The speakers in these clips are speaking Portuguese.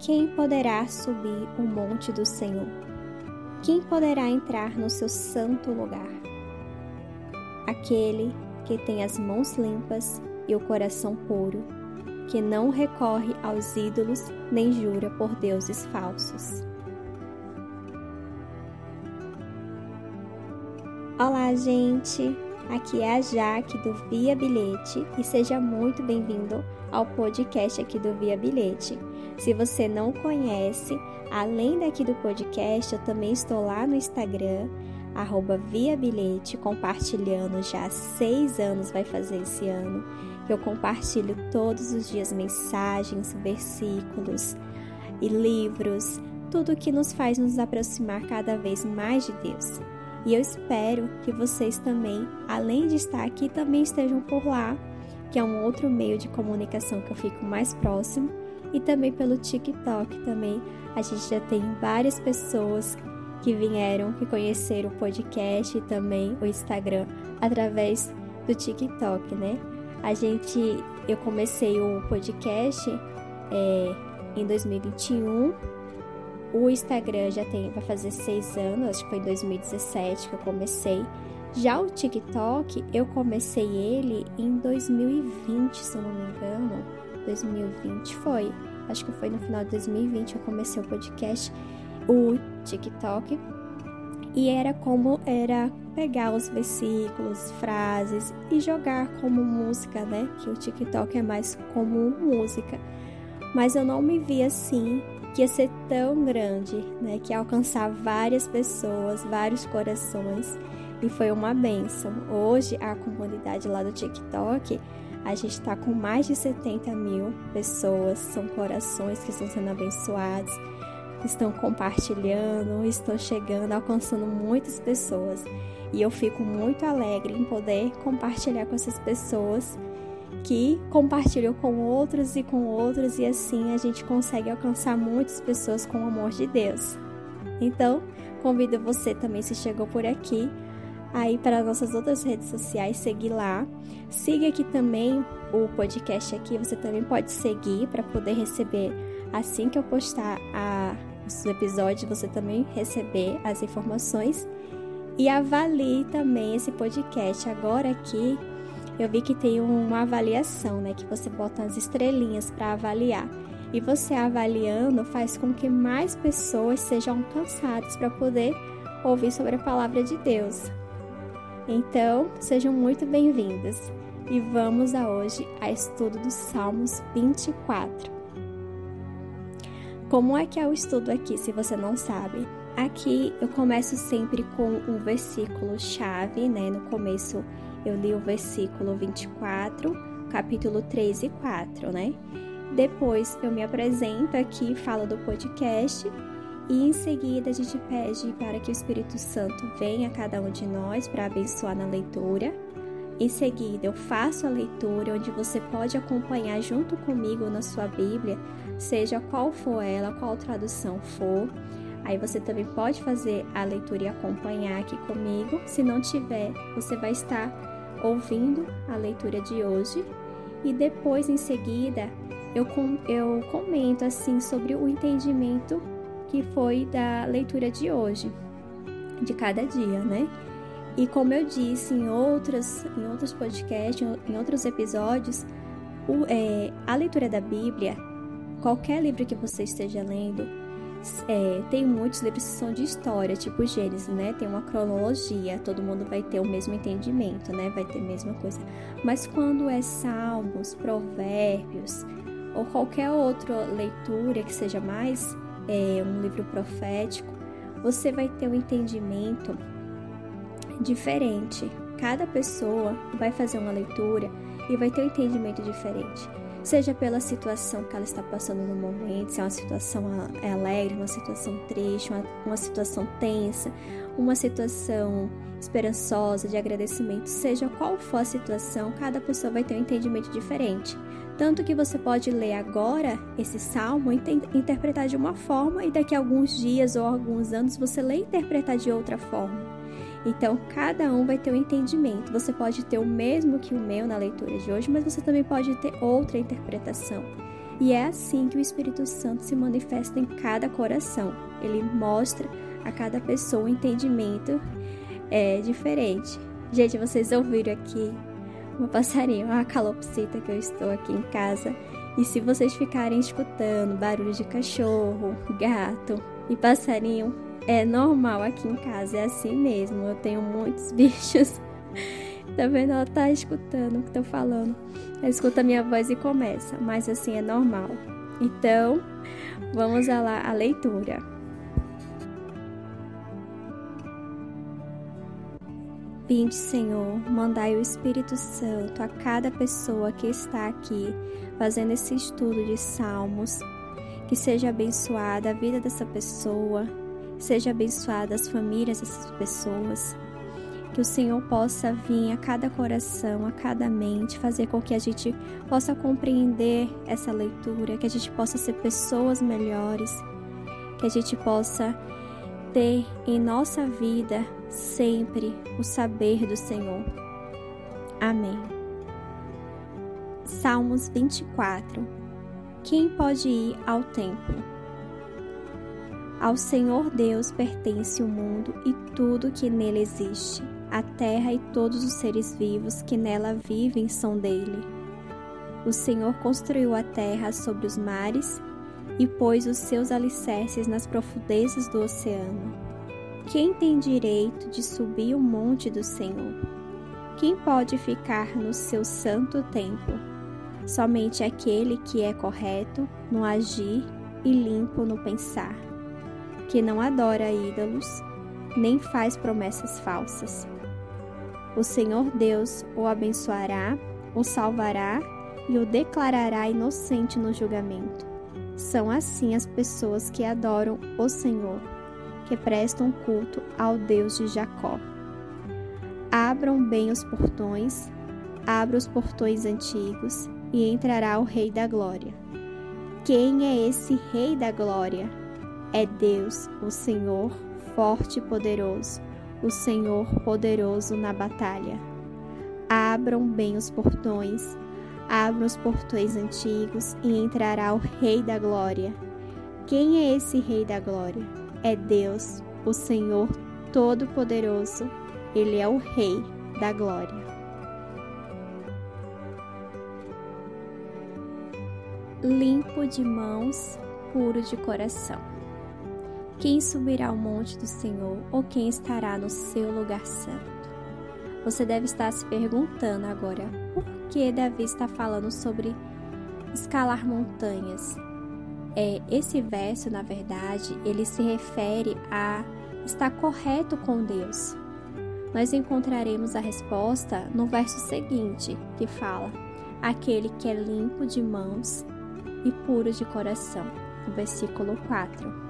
quem poderá subir o monte do Senhor? Quem poderá entrar no seu santo lugar? Aquele que tem as mãos limpas e o coração puro, que não recorre aos ídolos nem jura por deuses falsos. Olá, gente! Aqui é a Jaque do Via Bilhete e seja muito bem-vindo ao podcast aqui do Via Bilhete. Se você não conhece, além daqui do podcast, eu também estou lá no Instagram, arroba Via Bilhete, compartilhando já há seis anos, vai fazer esse ano. Eu compartilho todos os dias mensagens, versículos e livros, tudo que nos faz nos aproximar cada vez mais de Deus. E eu espero que vocês também, além de estar aqui, também estejam por lá que é um outro meio de comunicação que eu fico mais próximo, e também pelo TikTok também. A gente já tem várias pessoas que vieram, que conheceram o podcast e também o Instagram através do TikTok, né? A gente, eu comecei o podcast é, em 2021. O Instagram já tem, vai fazer seis anos, acho que foi em 2017 que eu comecei. Já o TikTok, eu comecei ele em 2020, se eu não me engano. 2020 foi. Acho que foi no final de 2020 eu comecei o podcast, o TikTok. E era como era pegar os versículos, frases e jogar como música, né? Que o TikTok é mais como música. Mas eu não me vi assim, que ia ser tão grande, né? Que ia alcançar várias pessoas, vários corações e foi uma benção. Hoje, a comunidade lá do TikTok, a gente está com mais de 70 mil pessoas, são corações que estão sendo abençoados, estão compartilhando, estão chegando, alcançando muitas pessoas. E eu fico muito alegre em poder compartilhar com essas pessoas que compartilham com outros e com outros, e assim a gente consegue alcançar muitas pessoas com o amor de Deus. Então, convido você também, se chegou por aqui, aí para nossas outras redes sociais, seguir lá. Siga aqui também o podcast aqui, você também pode seguir para poder receber assim que eu postar a, os episódios, você também receber as informações. E avalie também esse podcast. Agora aqui eu vi que tem uma avaliação, né? Que você bota as estrelinhas para avaliar. E você avaliando faz com que mais pessoas sejam alcançadas para poder ouvir sobre a palavra de Deus. Então, sejam muito bem-vindos e vamos a hoje a estudo dos Salmos 24. Como é que é o estudo aqui, se você não sabe? Aqui eu começo sempre com um versículo chave, né? No começo eu li o versículo 24, capítulo 3 e 4, né? Depois eu me apresento aqui, falo do podcast e em seguida a gente pede para que o Espírito Santo venha a cada um de nós para abençoar na leitura. Em seguida, eu faço a leitura onde você pode acompanhar junto comigo na sua Bíblia, seja qual for ela, qual tradução for. Aí você também pode fazer a leitura e acompanhar aqui comigo. Se não tiver, você vai estar ouvindo a leitura de hoje. E depois, em seguida, eu, eu comento assim sobre o entendimento que foi da leitura de hoje, de cada dia, né? E como eu disse em outros, em outros podcasts, em outros episódios, o, é, a leitura da Bíblia, qualquer livro que você esteja lendo, é, tem muitos livros que são de história, tipo Gênesis, né? Tem uma cronologia, todo mundo vai ter o mesmo entendimento, né? Vai ter a mesma coisa. Mas quando é Salmos, Provérbios ou qualquer outra leitura que seja mais é, um livro profético, você vai ter um entendimento diferente. Cada pessoa vai fazer uma leitura e vai ter um entendimento diferente. Seja pela situação que ela está passando no momento, se é uma situação alegre, uma situação triste, uma, uma situação tensa, uma situação esperançosa, de agradecimento, seja qual for a situação, cada pessoa vai ter um entendimento diferente. Tanto que você pode ler agora esse salmo e interpretar de uma forma, e daqui a alguns dias ou alguns anos você lê e interpretar de outra forma. Então, cada um vai ter um entendimento. Você pode ter o mesmo que o meu na leitura de hoje, mas você também pode ter outra interpretação. E é assim que o Espírito Santo se manifesta em cada coração. Ele mostra a cada pessoa um entendimento é, diferente. Gente, vocês ouviram aqui uma passarinho, a calopsita que eu estou aqui em casa. E se vocês ficarem escutando barulho de cachorro, gato e passarinho, é normal aqui em casa, é assim mesmo. Eu tenho muitos bichos. Tá vendo? Ela tá escutando o que eu tô falando. Ela escuta a minha voz e começa, mas assim é normal. Então, vamos lá a leitura. Vinde, Senhor, mandai o Espírito Santo a cada pessoa que está aqui fazendo esse estudo de Salmos. Que seja abençoada a vida dessa pessoa, seja abençoada as famílias dessas pessoas. Que o Senhor possa vir a cada coração, a cada mente, fazer com que a gente possa compreender essa leitura, que a gente possa ser pessoas melhores, que a gente possa ter em nossa vida sempre o saber do Senhor. Amém. Salmos 24 Quem pode ir ao templo? Ao Senhor Deus pertence o mundo e tudo que nele existe. A terra e todos os seres vivos que nela vivem são dele. O Senhor construiu a terra sobre os mares e pôs os seus alicerces nas profundezas do oceano. Quem tem direito de subir o monte do Senhor? Quem pode ficar no seu santo templo? Somente aquele que é correto no agir e limpo no pensar, que não adora ídolos, nem faz promessas falsas. O Senhor Deus o abençoará, o salvará e o declarará inocente no julgamento. São assim as pessoas que adoram o Senhor, que prestam culto ao Deus de Jacó. Abram bem os portões, abra os portões antigos, e entrará o Rei da Glória. Quem é esse Rei da Glória? É Deus, o Senhor, forte e poderoso, o Senhor poderoso na batalha. Abram bem os portões, Abra os portões antigos e entrará o Rei da Glória. Quem é esse Rei da Glória? É Deus, o Senhor Todo-Poderoso. Ele é o Rei da Glória. Limpo de mãos, puro de coração. Quem subirá ao monte do Senhor ou quem estará no seu lugar santo? Você deve estar se perguntando agora por que Davi está falando sobre escalar montanhas. É, esse verso, na verdade, ele se refere a estar correto com Deus. Nós encontraremos a resposta no verso seguinte, que fala: aquele que é limpo de mãos e puro de coração. Versículo 4.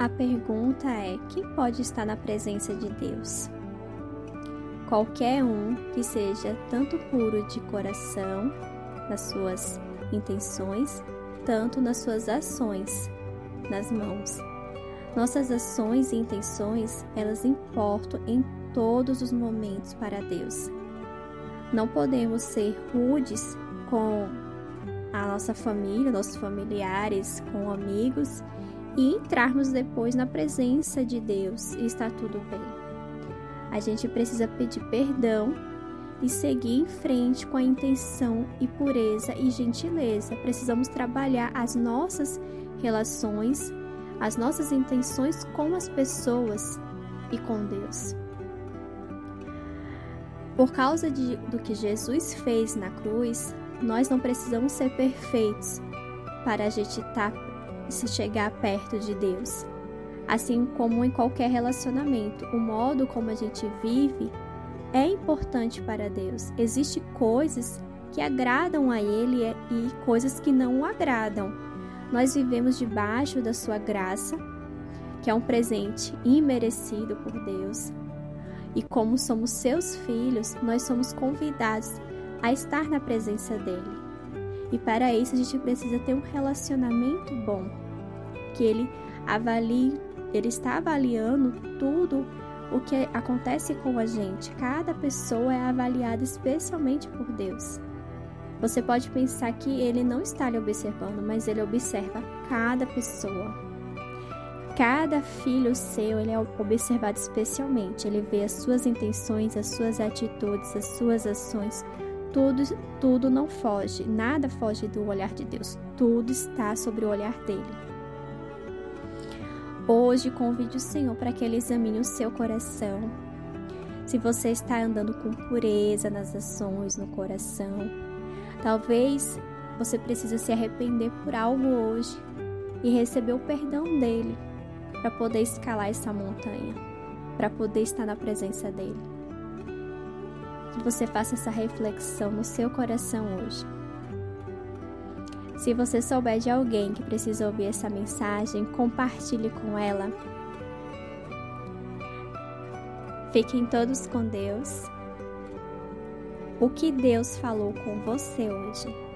A pergunta é: quem pode estar na presença de Deus? qualquer um que seja tanto puro de coração nas suas intenções, tanto nas suas ações, nas mãos. Nossas ações e intenções, elas importam em todos os momentos para Deus. Não podemos ser rudes com a nossa família, nossos familiares, com amigos e entrarmos depois na presença de Deus e está tudo bem. A gente precisa pedir perdão e seguir em frente com a intenção e pureza e gentileza. Precisamos trabalhar as nossas relações, as nossas intenções com as pessoas e com Deus. Por causa de, do que Jesus fez na cruz, nós não precisamos ser perfeitos para a gente se chegar perto de Deus. Assim como em qualquer relacionamento, o modo como a gente vive é importante para Deus. Existem coisas que agradam a Ele e coisas que não o agradam. Nós vivemos debaixo da Sua graça, que é um presente imerecido por Deus. E como somos seus filhos, nós somos convidados a estar na presença dele. E para isso a gente precisa ter um relacionamento bom, que ele avalie ele está avaliando tudo o que acontece com a gente. Cada pessoa é avaliada especialmente por Deus. Você pode pensar que ele não está lhe observando, mas ele observa cada pessoa. Cada filho seu, ele é observado especialmente. Ele vê as suas intenções, as suas atitudes, as suas ações. Tudo, tudo não foge, nada foge do olhar de Deus. Tudo está sobre o olhar dele. Hoje convide o Senhor para que ele examine o seu coração. Se você está andando com pureza nas ações, no coração, talvez você precise se arrepender por algo hoje e receber o perdão dele para poder escalar essa montanha, para poder estar na presença dele. Que você faça essa reflexão no seu coração hoje. Se você souber de alguém que precisa ouvir essa mensagem, compartilhe com ela. Fiquem todos com Deus. O que Deus falou com você hoje?